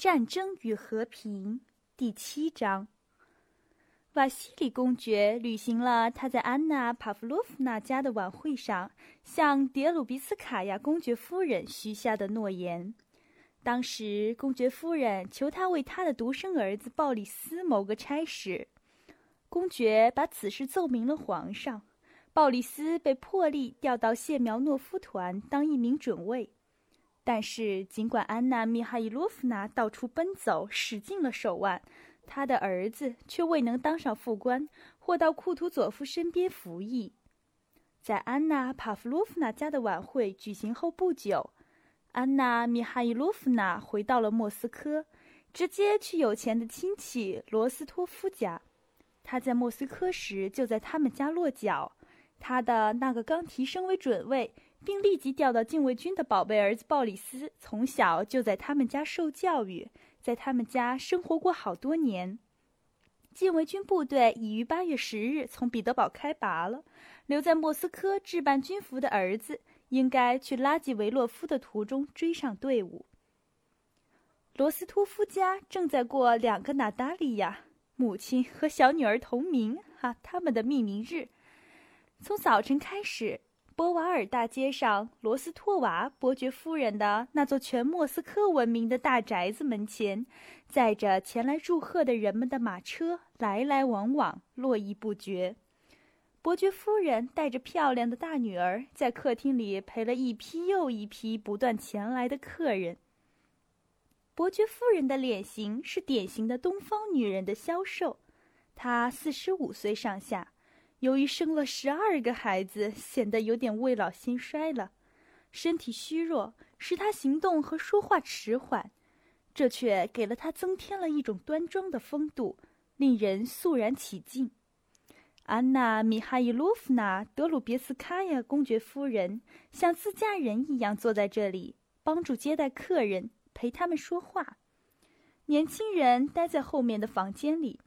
战争与和平第七章。瓦西里公爵履行了他在安娜·帕夫洛夫娜家的晚会上向迭鲁比斯卡娅公爵夫人许下的诺言。当时，公爵夫人求他为他的独生儿子鲍里斯谋个差事。公爵把此事奏明了皇上。鲍里斯被破例调到谢苗诺夫团当一名准尉。但是，尽管安娜·米哈伊洛夫娜到处奔走，使尽了手腕，他的儿子却未能当上副官，或到库图佐夫身边服役。在安娜·帕夫洛夫娜家的晚会举行后不久，安娜·米哈伊洛夫娜回到了莫斯科，直接去有钱的亲戚罗斯托夫家。他在莫斯科时就在他们家落脚。他的那个刚提升为准尉。并立即调到禁卫军的宝贝儿子鲍里斯，从小就在他们家受教育，在他们家生活过好多年。禁卫军部队已于八月十日从彼得堡开拔了。留在莫斯科置办军服的儿子，应该去拉季维洛夫的途中追上队伍。罗斯托夫家正在过两个娜达利亚母亲和小女儿同名哈他们的命名日。从早晨开始。波瓦尔大街上，罗斯托娃伯爵夫人的那座全莫斯科闻名的大宅子门前，载着前来祝贺的人们的马车来来往往，络绎不绝。伯爵夫人带着漂亮的大女儿，在客厅里陪了一批又一批不断前来的客人。伯爵夫人的脸型是典型的东方女人的消瘦，她四十五岁上下。由于生了十二个孩子，显得有点未老先衰了，身体虚弱，使他行动和说话迟缓，这却给了他增添了一种端庄的风度，令人肃然起敬。安娜·米哈伊洛夫娜·德鲁别斯卡娅公爵夫人像自家人一样坐在这里，帮助接待客人，陪他们说话。年轻人待在后面的房间里。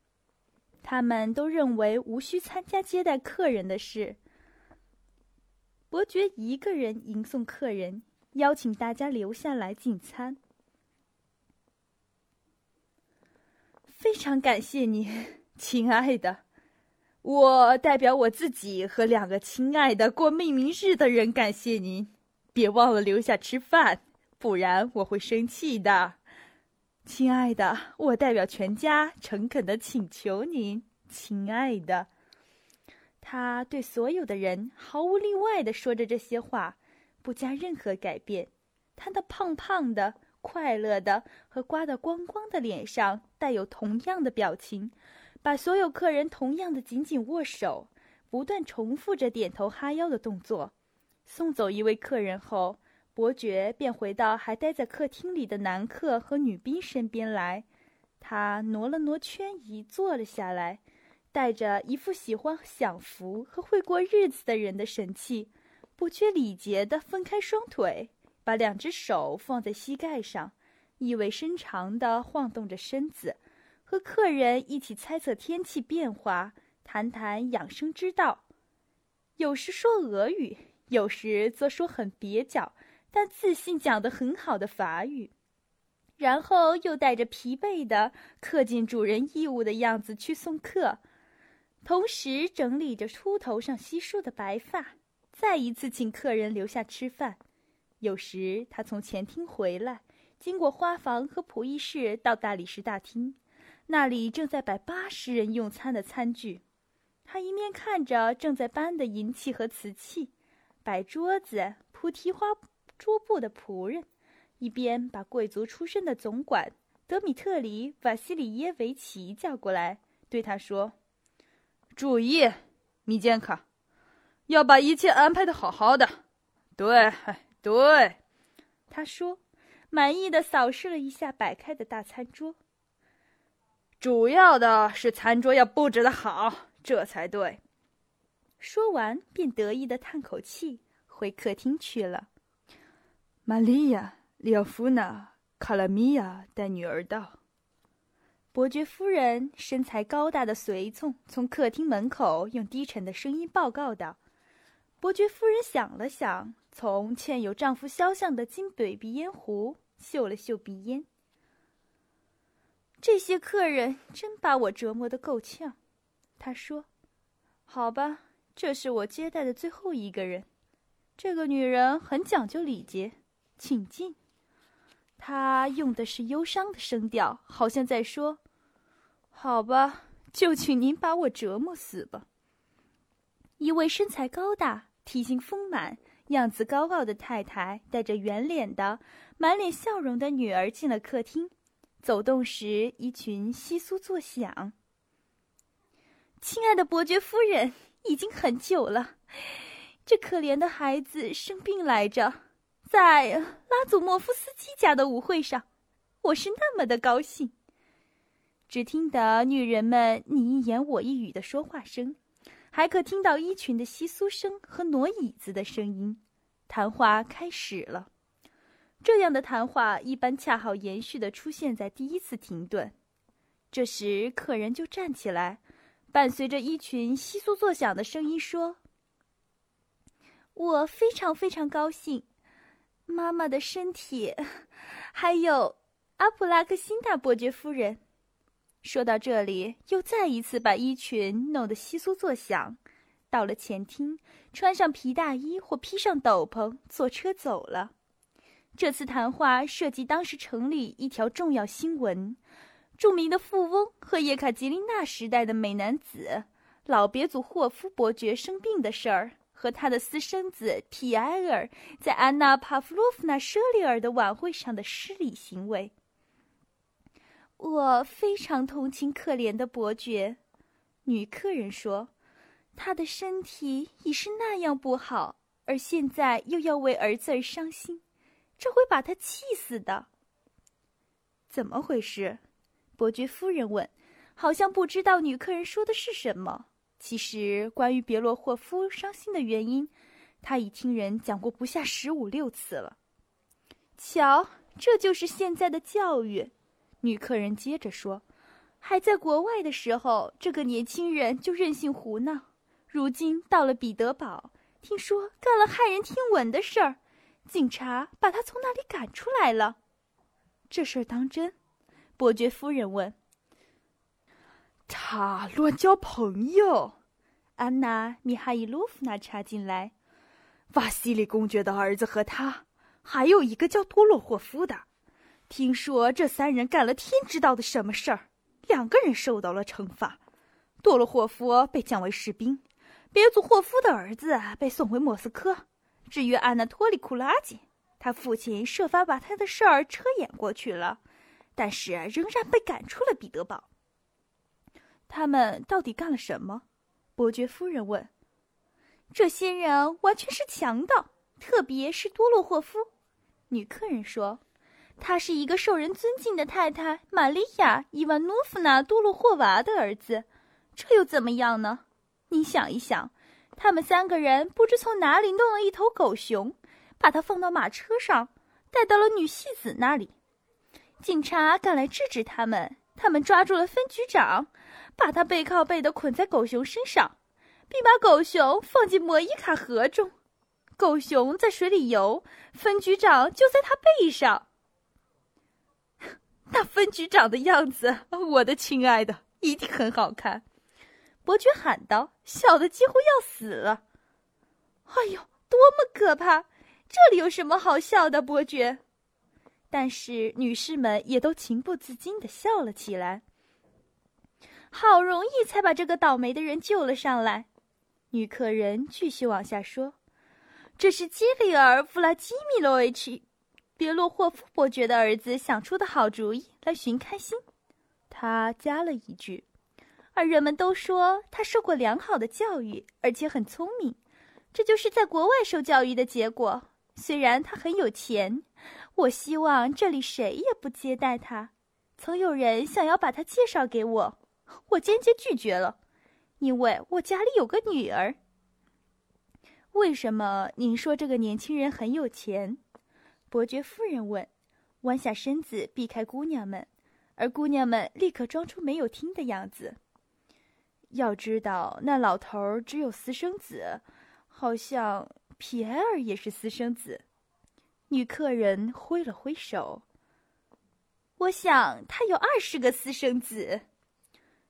他们都认为无需参加接待客人的事。伯爵一个人迎送客人，邀请大家留下来进餐。非常感谢你，亲爱的。我代表我自己和两个亲爱的过命名日的人感谢您。别忘了留下吃饭，不然我会生气的。亲爱的，我代表全家诚恳的请求您，亲爱的。他对所有的人毫无例外的说着这些话，不加任何改变。他那胖胖的、快乐的和刮得光光的脸上带有同样的表情，把所有客人同样的紧紧握手，不断重复着点头哈腰的动作。送走一位客人后。伯爵便回到还待在客厅里的男客和女宾身边来，他挪了挪圈椅，坐了下来，带着一副喜欢享福和会过日子的人的神气，不缺礼节地分开双腿，把两只手放在膝盖上，意味深长地晃动着身子，和客人一起猜测天气变化，谈谈养生之道，有时说俄语，有时则说很蹩脚。但自信讲得很好的法语，然后又带着疲惫的恪尽主人义务的样子去送客，同时整理着秃头上稀疏的白发，再一次请客人留下吃饭。有时他从前厅回来，经过花房和仆役室到大理石大厅，那里正在摆八十人用餐的餐具。他一面看着正在搬的银器和瓷器，摆桌子铺提花。桌布的仆人，一边把贵族出身的总管德米特里·瓦西里耶维奇叫过来，对他说：“注意，米坚卡，要把一切安排的好好的。”“对，对。”他说，满意的扫视了一下摆开的大餐桌。主要的是餐桌要布置的好，这才对。说完，便得意的叹口气，回客厅去了。玛利亚·利奥夫娜·卡拉米亚带女儿到。伯爵夫人身材高大的随从从客厅门口用低沉的声音报告道：“伯爵夫人想了想，从嵌有丈夫肖像的金嘴鼻烟壶嗅了嗅鼻烟。这些客人真把我折磨得够呛。他说：“好吧，这是我接待的最后一个人。这个女人很讲究礼节，请进。”他用的是忧伤的声调，好像在说：“好吧，就请您把我折磨死吧。”一位身材高大、体型丰满、样子高傲的太太，带着圆脸的、满脸笑容的女儿进了客厅。走动时，一群窸窣作响。亲爱的伯爵夫人，已经很久了，这可怜的孩子生病来着，在拉祖莫夫斯基家的舞会上，我是那么的高兴。只听得女人们你一言我一语的说话声，还可听到衣裙的窸窣声和挪椅子的声音，谈话开始了。这样的谈话一般恰好延续的出现在第一次停顿，这时客人就站起来，伴随着一群窸窣作响的声音说：“我非常非常高兴，妈妈的身体，还有阿普拉克辛达伯爵夫人。”说到这里，又再一次把衣裙弄得窸窣作响，到了前厅，穿上皮大衣或披上斗篷，坐车走了。这次谈话涉及当时城里一条重要新闻：著名的富翁和叶卡捷琳娜时代的美男子老别祖霍夫伯爵生病的事儿，和他的私生子皮埃尔在安娜·帕夫洛夫娜·舍里尔的晚会上的失礼行为。我非常同情可怜的伯爵，女客人说：“他的身体已是那样不好，而现在又要为儿子而伤心。”这会把他气死的。怎么回事？伯爵夫人问，好像不知道女客人说的是什么。其实，关于别洛霍夫伤心的原因，他已听人讲过不下十五六次了。瞧，这就是现在的教育。女客人接着说：“还在国外的时候，这个年轻人就任性胡闹；如今到了彼得堡，听说干了骇人听闻的事儿。”警察把他从那里赶出来了，这事儿当真？伯爵夫人问。他乱交朋友。安娜·米哈伊洛夫娜插进来。瓦西里公爵的儿子和他，还有一个叫多洛霍夫的。听说这三人干了天知道的什么事儿，两个人受到了惩罚。多洛霍夫被降为士兵，别祖霍夫的儿子被送回莫斯科。至于安娜托利库拉吉，他父亲设法把他的事儿遮掩过去了，但是仍然被赶出了彼得堡。他们到底干了什么？伯爵夫人问。这些人完全是强盗，特别是多洛霍夫。女客人说：“他是一个受人尊敬的太太玛利亚·伊万诺夫娜·多洛霍娃的儿子，这又怎么样呢？你想一想。”他们三个人不知从哪里弄了一头狗熊，把它放到马车上，带到了女戏子那里。警察赶来制止他们，他们抓住了分局长，把他背靠背的捆在狗熊身上，并把狗熊放进摩伊卡河中。狗熊在水里游，分局长就在他背上。那分局长的样子，我的亲爱的，一定很好看。伯爵喊道，笑得几乎要死了。“哎呦，多么可怕！这里有什么好笑的，伯爵？”但是女士们也都情不自禁的笑了起来。好容易才把这个倒霉的人救了上来。女客人继续往下说：“这是基里尔·弗拉基米洛维奇·别洛霍夫伯爵的儿子想出的好主意，来寻开心。”他加了一句。而人们都说他受过良好的教育，而且很聪明，这就是在国外受教育的结果。虽然他很有钱，我希望这里谁也不接待他。曾有人想要把他介绍给我，我坚决拒绝了，因为我家里有个女儿。为什么您说这个年轻人很有钱？伯爵夫人问，弯下身子避开姑娘们，而姑娘们立刻装出没有听的样子。要知道，那老头儿只有私生子，好像皮埃尔也是私生子。女客人挥了挥手：“我想他有二十个私生子。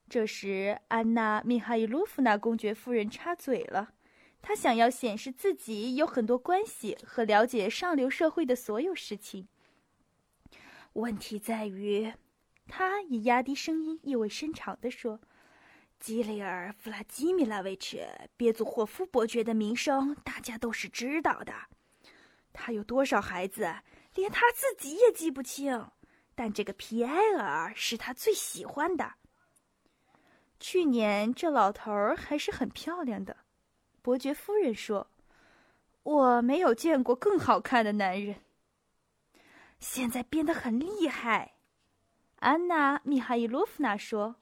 这时，安娜·米哈伊洛夫娜公爵夫人插嘴了，她想要显示自己有很多关系和了解上流社会的所有事情。问题在于，她以压低声音、意味深长地说：“基里尔·弗拉基米拉维奇别祖霍夫伯爵的名声，大家都是知道的。他有多少孩子，连他自己也记不清。但这个皮埃尔是他最喜欢的。”去年这老头儿还是很漂亮的，伯爵夫人说：“我没有见过更好看的男人。”现在变得很厉害，安娜·米哈伊洛夫娜说：“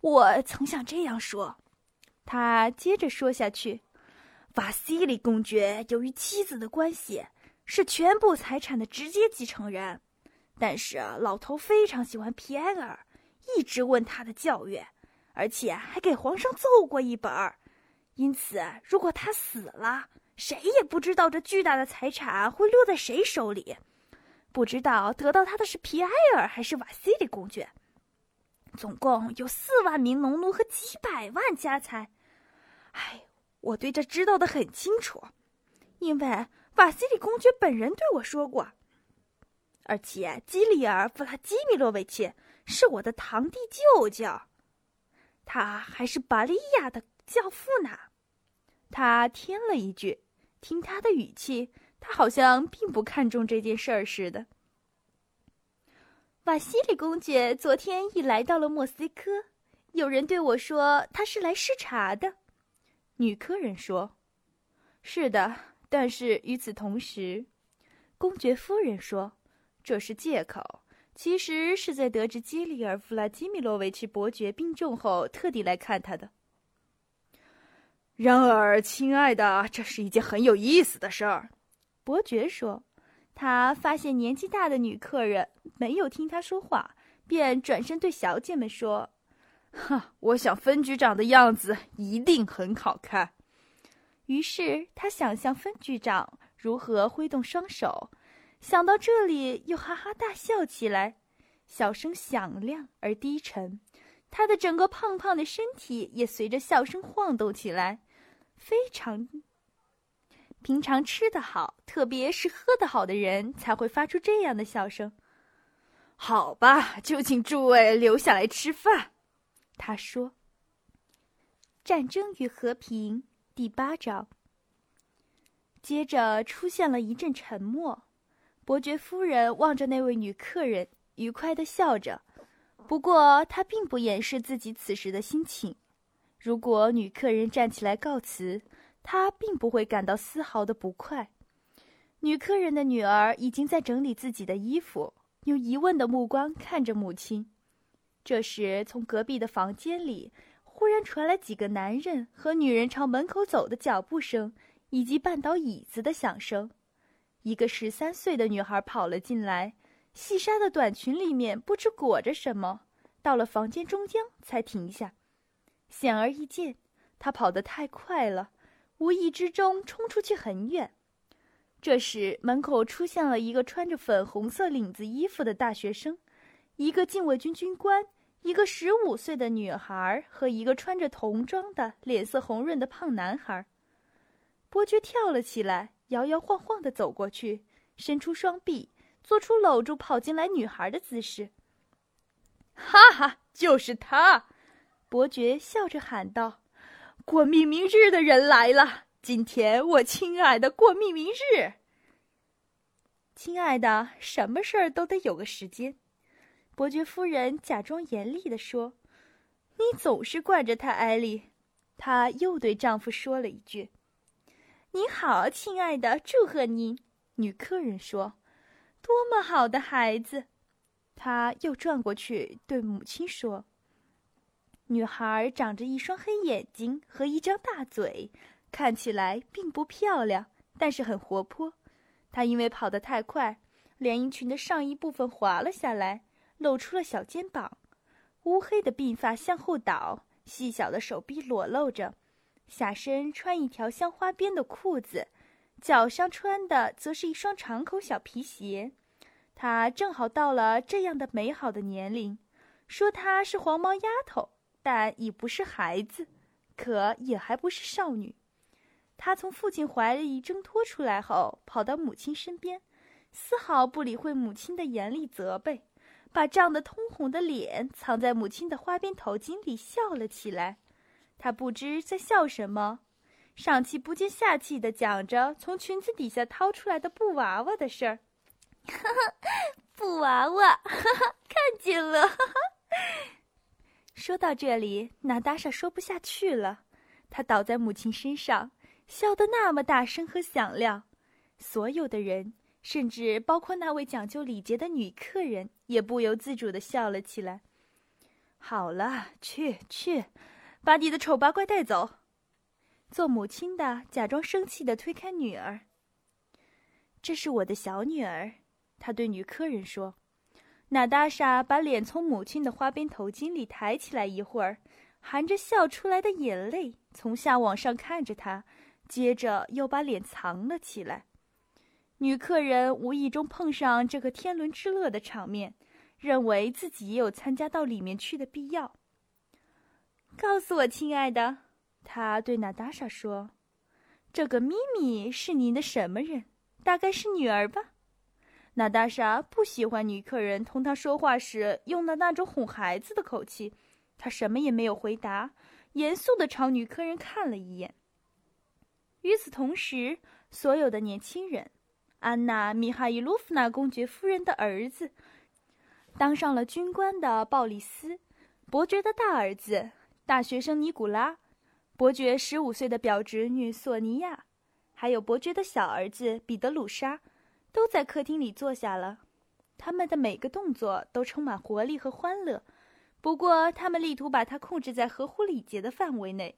我曾想这样说。”他接着说下去：“瓦西里公爵由于妻子的关系，是全部财产的直接继承人，但是老头非常喜欢皮埃尔，一直问他的教育。”而且还给皇上奏过一本儿，因此，如果他死了，谁也不知道这巨大的财产会落在谁手里，不知道得到他的是皮埃尔还是瓦西里公爵。总共有四万名农奴和几百万家财。哎，我对这知道的很清楚，因为瓦西里公爵本人对我说过。而且，基里尔·弗拉基米洛维奇是我的堂弟舅舅。他还是巴利亚的教父呢，他添了一句：“听他的语气，他好像并不看重这件事儿似的。”瓦西里公爵昨天已来到了莫斯科，有人对我说他是来视察的。女客人说：“是的，但是与此同时，公爵夫人说这是借口。”其实是在得知基里尔·弗拉基米洛维奇伯爵病重后，特地来看他的。然而，亲爱的，这是一件很有意思的事儿。伯爵说，他发现年纪大的女客人没有听他说话，便转身对小姐们说：“哈，我想分局长的样子一定很好看。”于是他想象分局长如何挥动双手。想到这里，又哈哈大笑起来，笑声响亮而低沉，他的整个胖胖的身体也随着笑声晃动起来，非常。平常吃得好，特别是喝得好的人才会发出这样的笑声。好吧，就请诸位留下来吃饭，他说。战争与和平第八章。接着出现了一阵沉默。伯爵夫人望着那位女客人，愉快的笑着。不过，她并不掩饰自己此时的心情。如果女客人站起来告辞，她并不会感到丝毫的不快。女客人的女儿已经在整理自己的衣服，用疑问的目光看着母亲。这时，从隔壁的房间里忽然传来几个男人和女人朝门口走的脚步声，以及绊倒椅子的响声。一个十三岁的女孩跑了进来，细纱的短裙里面不知裹着什么。到了房间中央才停下。显而易见，她跑得太快了，无意之中冲出去很远。这时，门口出现了一个穿着粉红色领子衣服的大学生，一个禁卫军军官，一个十五岁的女孩和一个穿着童装的、脸色红润的胖男孩。伯爵跳了起来。摇摇晃晃地走过去，伸出双臂，做出搂住跑进来女孩的姿势。哈哈，就是他！伯爵笑着喊道：“过命名日的人来了！今天我亲爱的过命名日。亲爱的，什么事儿都得有个时间。”伯爵夫人假装严厉地说：“你总是惯着他，艾丽。”她又对丈夫说了一句。你好，亲爱的，祝贺您。女客人说：“多么好的孩子！”她又转过去对母亲说：“女孩长着一双黑眼睛和一张大嘴，看起来并不漂亮，但是很活泼。她因为跑得太快，连衣裙的上衣部分滑了下来，露出了小肩膀。乌黑的鬓发向后倒，细小的手臂裸露着。”下身穿一条镶花边的裤子，脚上穿的则是一双长口小皮鞋。他正好到了这样的美好的年龄，说她是黄毛丫头，但已不是孩子，可也还不是少女。他从父亲怀里挣脱出来后，跑到母亲身边，丝毫不理会母亲的严厉责备，把涨得通红的脸藏在母亲的花边头巾里，笑了起来。他不知在笑什么，上气不接下气的讲着从裙子底下掏出来的布娃娃的事儿。哈哈，布娃娃，哈哈，看见了。哈哈。说到这里，娜达莎说不下去了，她倒在母亲身上，笑得那么大声和响亮，所有的人，甚至包括那位讲究礼节的女客人，也不由自主的笑了起来。好了，去去，把你的丑八怪带走。做母亲的假装生气的推开女儿。这是我的小女儿。他对女客人说：“娜达莎把脸从母亲的花边头巾里抬起来一会儿，含着笑出来的眼泪从下往上看着他，接着又把脸藏了起来。女客人无意中碰上这个天伦之乐的场面，认为自己也有参加到里面去的必要。告诉我，亲爱的，他对娜达莎说：‘这个咪咪是您的什么人？大概是女儿吧。’”娜达莎不喜欢女客人同她说话时用的那种哄孩子的口气，她什么也没有回答，严肃地朝女客人看了一眼。与此同时，所有的年轻人，安娜·米哈伊洛夫娜公爵夫人的儿子，当上了军官的鲍里斯，伯爵的大儿子，大学生尼古拉，伯爵十五岁的表侄女索尼娅，还有伯爵的小儿子彼得鲁沙。都在客厅里坐下了，他们的每个动作都充满活力和欢乐。不过，他们力图把它控制在合乎礼节的范围内。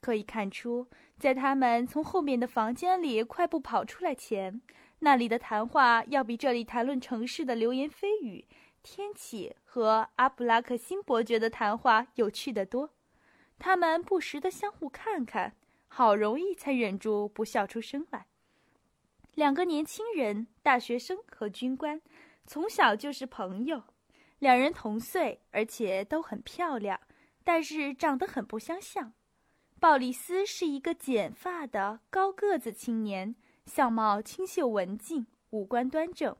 可以看出，在他们从后面的房间里快步跑出来前，那里的谈话要比这里谈论城市的流言蜚语、天气和阿布拉克辛伯爵的谈话有趣得多。他们不时地相互看看，好容易才忍住不笑出声来。两个年轻人，大学生和军官，从小就是朋友。两人同岁，而且都很漂亮，但是长得很不相像。鲍里斯是一个剪发的高个子青年，相貌清秀文静，五官端正；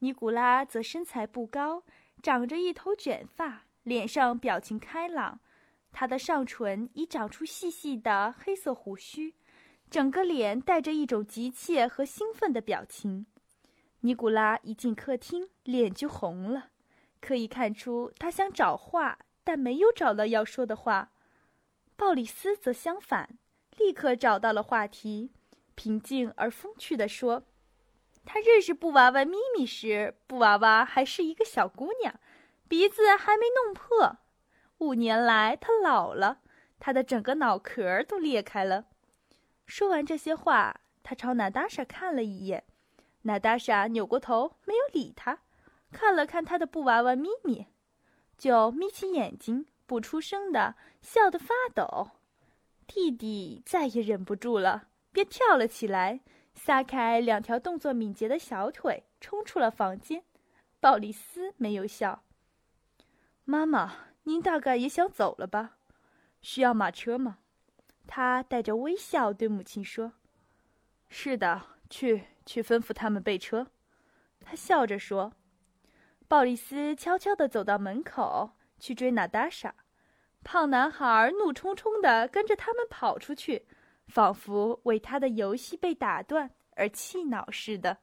尼古拉则身材不高，长着一头卷发，脸上表情开朗，他的上唇已长出细细的黑色胡须。整个脸带着一种急切和兴奋的表情。尼古拉一进客厅，脸就红了，可以看出他想找话，但没有找到要说的话。鲍里斯则相反，立刻找到了话题，平静而风趣地说：“他认识布娃娃咪咪时，布娃娃还是一个小姑娘，鼻子还没弄破。五年来，她老了，她的整个脑壳都裂开了。”说完这些话，他朝娜达莎看了一眼，娜达莎扭过头，没有理他，看了看他的布娃娃咪咪，就眯起眼睛，不出声的笑得发抖。弟弟再也忍不住了，便跳了起来，撒开两条动作敏捷的小腿，冲出了房间。鲍里斯没有笑。妈妈，您大概也想走了吧？需要马车吗？他带着微笑对母亲说：“是的，去去吩咐他们备车。”他笑着说。鲍里斯悄悄地走到门口去追娜达莎，胖男孩怒冲冲地跟着他们跑出去，仿佛为他的游戏被打断而气恼似的。